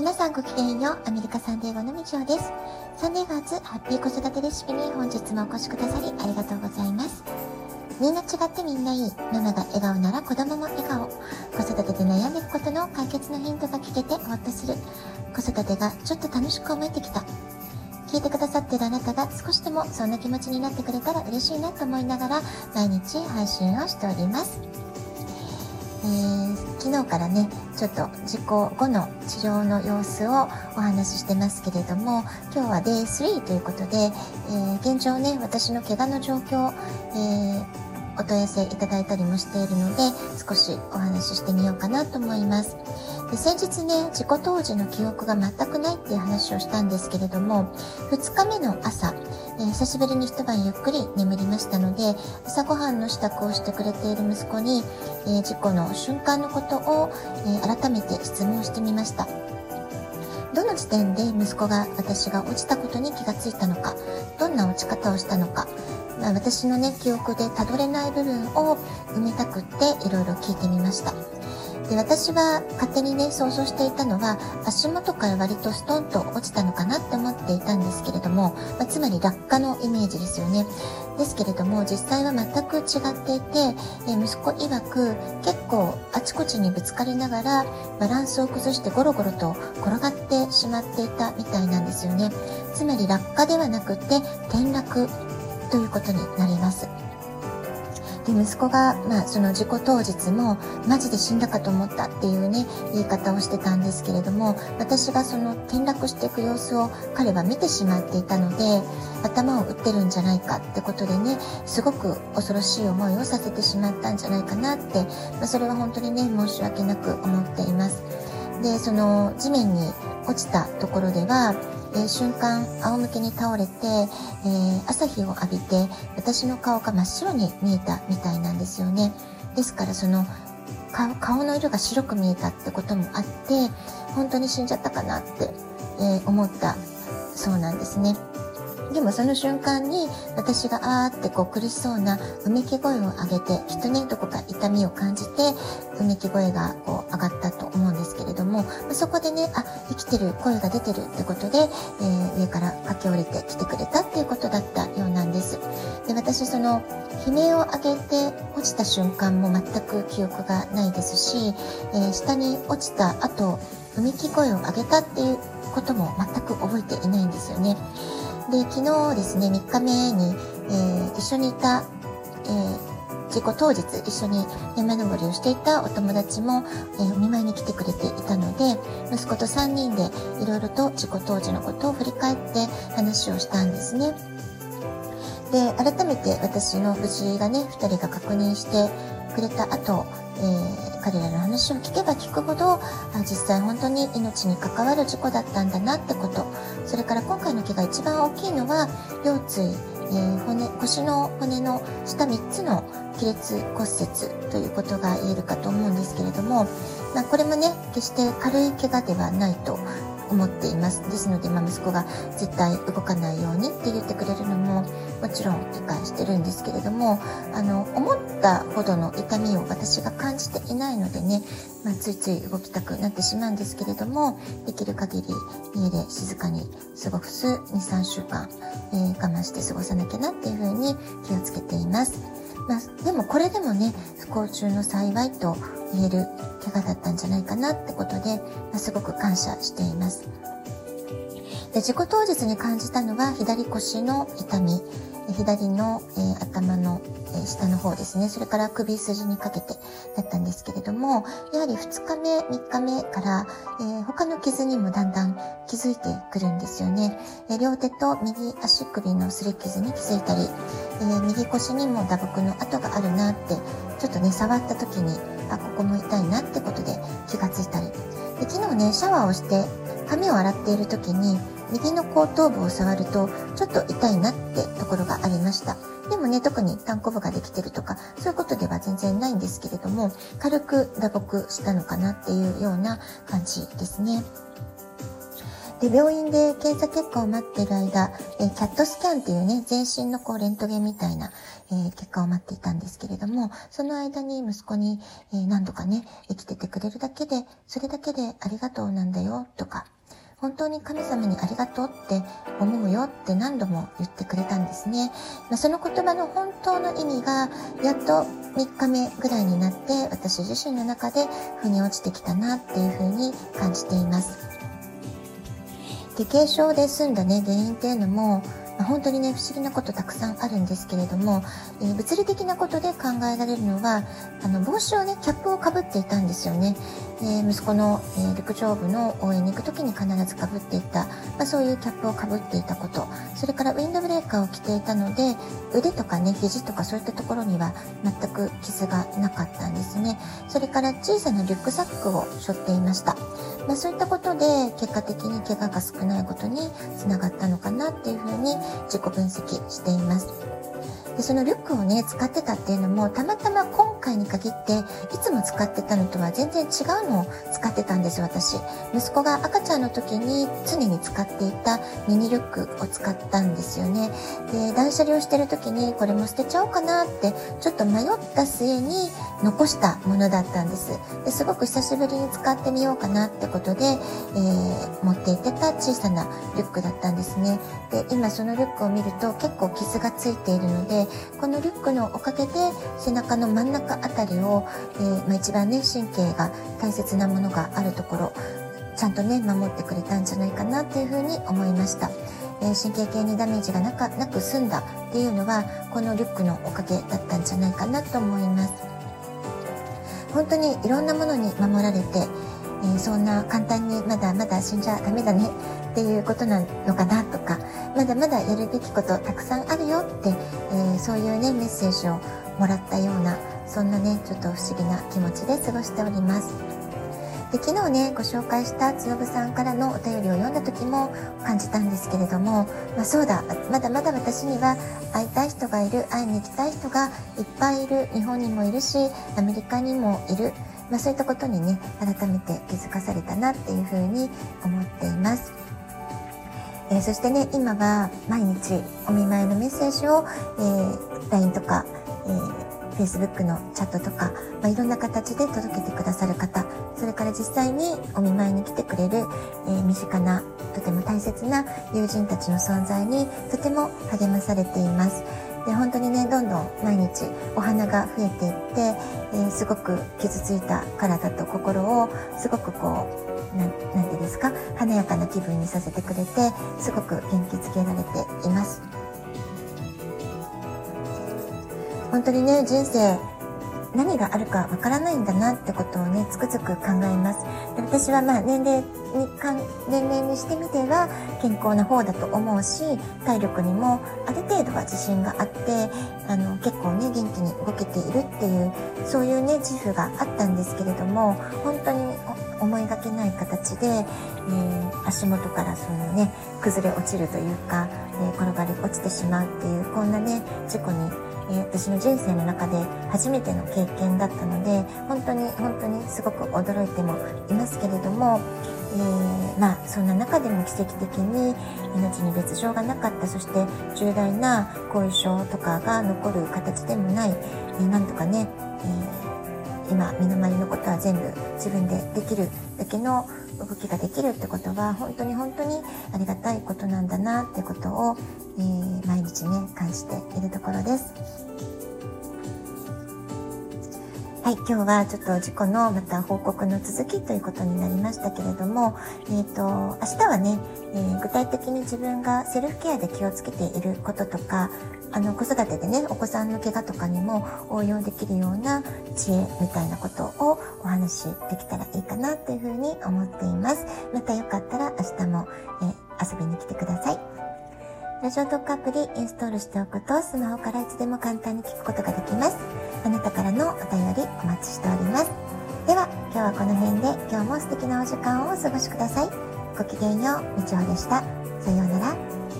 皆さんごきげんよう。アメリカサンデーゴのみちおです。サンデーガーズハッピー子育てレシピに本日もお越しくださりありがとうございます。みんな違ってみんないい。ママが笑顔なら子供も笑顔。子育てで悩んでいくことの解決のヒントが聞けてほっとする。子育てがちょっと楽しく思えてきた。聞いてくださってるあなたが少しでもそんな気持ちになってくれたら嬉しいなと思いながら毎日配信をしております。えー、昨日からねちょっと事故後の治療の様子をお話ししてますけれども今日は Day3 ということで、えー、現状ね私の怪我の状況、えーお問い合わせいただいたりもしているので少しお話ししてみようかなと思います。で先日ね事故当時の記憶が全くないっていう話をしたんですけれども2日目の朝、えー、久しぶりに一晩ゆっくり眠りましたので朝ごはんの支度をしてくれている息子に、えー、事故の瞬間のことを、えー、改めて質問してみました。どの時点で息子が私が落ちたことに気がついたのかどんな落ち方をしたのかまあ、私のね記憶でたどれない部分を埋めたくっていろいろ聞いてみました。で私は勝手にね想像していたのは足元から割とストンと落ちたのかなって思っていたんですけれども、まあ、つまり落下のイメージですよねですけれども実際は全く違っていて、え息子曰く結構あちこちにぶつかりながらバランスを崩してゴロゴロと転がってしまっていたみたいなんですよねつまり落下ではなくて転落ということになります。で息子が、まあ、その事故当日もマジで死んだかと思ったっていうね言い方をしてたんですけれども私がその転落していく様子を彼は見てしまっていたので頭を打ってるんじゃないかってことでねすごく恐ろしい思いをさせてしまったんじゃないかなって、まあ、それは本当にね申し訳なく思っています。でその地面に落ちたところではえー、瞬間仰向けに倒れて、えー、朝日を浴びて私の顔が真っ白に見えたみたいなんですよねですからその顔の色が白く見えたってこともあって本当に死んじゃったかなって、えー、思ったそうなんですね。でもその瞬間に私があーってこう苦しそうなうめき声を上げてきっとねどこか痛みを感じてうめき声がこう上がったと思うんですけれどもそこでねあ生きてる声が出てるってことで、えー、上から駆け下りてきてくれたっていうことだったようなんですで私その悲鳴を上げて落ちた瞬間も全く記憶がないですし、えー、下に落ちた後うめき声を上げたっていうことも全く覚えていないんですよね。で、昨日ですね、3日目に、えー、一緒にいた、えー、事故当日一緒に山登りをしていたお友達も、えー、お見舞いに来てくれていたので、息子と3人でいろいろと事故当時のことを振り返って話をしたんですね。で、改めて私の無事がね、2人が確認してくれた後、えー、彼らの話を聞けば聞くほど実際本当に命に関わる事故だったんだなってことそれから今回の怪我一番大きいのは腰椎、えー、骨腰の骨の下3つの亀裂骨折ということが言えるかと思うんですけれども、まあ、これもね決して軽い怪我ではないと思っていますですので、まあ、息子が絶対動かないようにって言ってくれるのももちろん理解してるんですけれどもあの思ったほどの痛みを私が感じていないのでね、まあ、ついつい動きたくなってしまうんですけれどもできる限り家で静かに過ごす23週間、えー、我慢して過ごさなきゃなっていうふうに気をつけています。まあ、でもこれでもね不幸中の幸いと言える怪我だったんじゃないかなってことで、まあ、すごく感謝しています。で事故当日に感じたのは左腰の痛み左の、えー、頭の、えー、下の方ですね。それから首筋にかけてだったんですけれども、やはり2日目、3日目から、えー、他の傷にもだんだん気づいてくるんですよね。え両手と右足首の擦り傷に気づいたり、え右腰にも打撲の跡があるなって、ちょっとね、触った時に、あ、ここも痛いなってことで気がついたり。で昨日ね、シャワーをして髪を洗っている時に、右の後頭部を触るとちょっと痛いなってところがありました。でもね、特に単行部ができてるとか、そういうことでは全然ないんですけれども、軽く打撲したのかなっていうような感じですね。で、病院で検査結果を待っている間、えー、キャットスキャンっていうね、全身のこう、レントゲンみたいな、えー、結果を待っていたんですけれども、その間に息子に、えー、何度かね、生きててくれるだけで、それだけでありがとうなんだよ、とか、本当に神様にありがとうって思うよって何度も言ってくれたんですね。まあ、その言葉の本当の意味がやっと3日目ぐらいになって私自身の中で腑に落ちてきたなっていうふうに感じています。で軽症で済んだね原因っていうのもま、本当にね不思議なことたくさんあるんですけれども、えー、物理的なことで考えられるのはあの帽子をねキャップをかぶっていたんですよね、え、息子の、え、陸上部の応援に行く時に必ずかぶっていた、まあ、そういうキャップをかぶっていたことそれからウィンドブレーカーを着ていたので腕とかね肘とかそういったところには全く傷がなかったんですねそれから小さなリュックサックを背負っていましたまあ、そういったことで結果的に怪我が少ないことにつながったのかなっていうふうに自己分析しています。でそのリュックをね使ってたっていうのもたまたま今回に限っていつも使ってたのとは全然違うのを使ってたんです私。息子が赤ちゃんの時に常に使っていたミニリュックを使ったんですよね。で断捨離をしてる時にこれも捨てちゃおうかなってちょっと迷った末に残したものだったんです。ですごく久しぶりに使ってみようかなってことで、えー、持っていってた小さなリュックだったんですね。で今そのリュックを見ると結構傷がついているのでこのリュックのおかげで背中の真ん中あたりを、えー、まあ、一番ね神経が大切なものがあるところちゃんとね守ってくれたんじゃないかなっていうふうに思いました。えー、神経系にダメージがなかなく済んだっていうのはこのリュックのおかげだったんじゃないかなと思います本当にいろんなものに守られて、えー、そんな簡単にまだまだ死んじゃダメだねっていうことなのかなとかまだまだやるべきことたくさんあるよって、えー、そういうねメッセージをもらったようなそんなねちょっと不思議な気持ちで過ごしておりますで昨日ねご紹介したつよぶさんからのお便りを読んだ時も感じたんですけれども、まあ、そうだまだまだ私には会いたい人がいる会いに行きたい人がいっぱいいる日本にもいるしアメリカにもいるまあ、そういったことにね改めて気づかされたなっていうふうに思っています。えー、そしてね今は毎日お見舞いのメッセージを、えー、LINE とか、えー、Facebook のチャットとか、まあ、いろんな形で届けてくださる方それから実際にお見舞いに来てくれる、えー、身近なとても大切な友人たちの存在にとても励まされています。で本当にねどんどん毎日お花が増えていって、えー、すごく傷ついた体と心をすごくこうなんてですか華やかな気分にさせてくれてすごく元気づけられています本当にね人生何があるかわからないんだなってことをねつくづく考えます。で私はまあ年齢に年齢にしてみては健康な方だと思うし体力にもある程度は自信があってあの結構ね元気に動けているっていうそういうね自負があったんですけれども本当に思いがけない形で、えー、足元からそのね崩れ落ちるというか、えー、転がり落ちてしまうっていうこんなね事故に、えー、私の人生の中で初めての経験だったので本当に本当にすごく驚いてもいますけれども、えー、まあそんな中でも奇跡的に命に別状がなかったそして重大な後遺症とかが残る形でもない、えー、なんとかね、えー今身の回りのことは全部自分でできるだけの動きができるってことは本当に本当にありがたいことなんだなってことを、えー、毎日ね感じているところです。はい、今日はちょっと事故のまた報告の続きということになりましたけれども、えっ、ー、と、明日はね、えー、具体的に自分がセルフケアで気をつけていることとか、あの、子育てでね、お子さんの怪我とかにも応用できるような知恵みたいなことをお話しできたらいいかなというふうに思っています。またよかったら明日も、え、遊びに来てください。ラジオトークアプリインストールしておくとスマホからいつでも簡単に聞くことができます。あなたからのお便りお待ちしております。では、今日はこの辺で今日も素敵なお時間をお過ごしください。ごきげんよう、みちほでした。さようなら。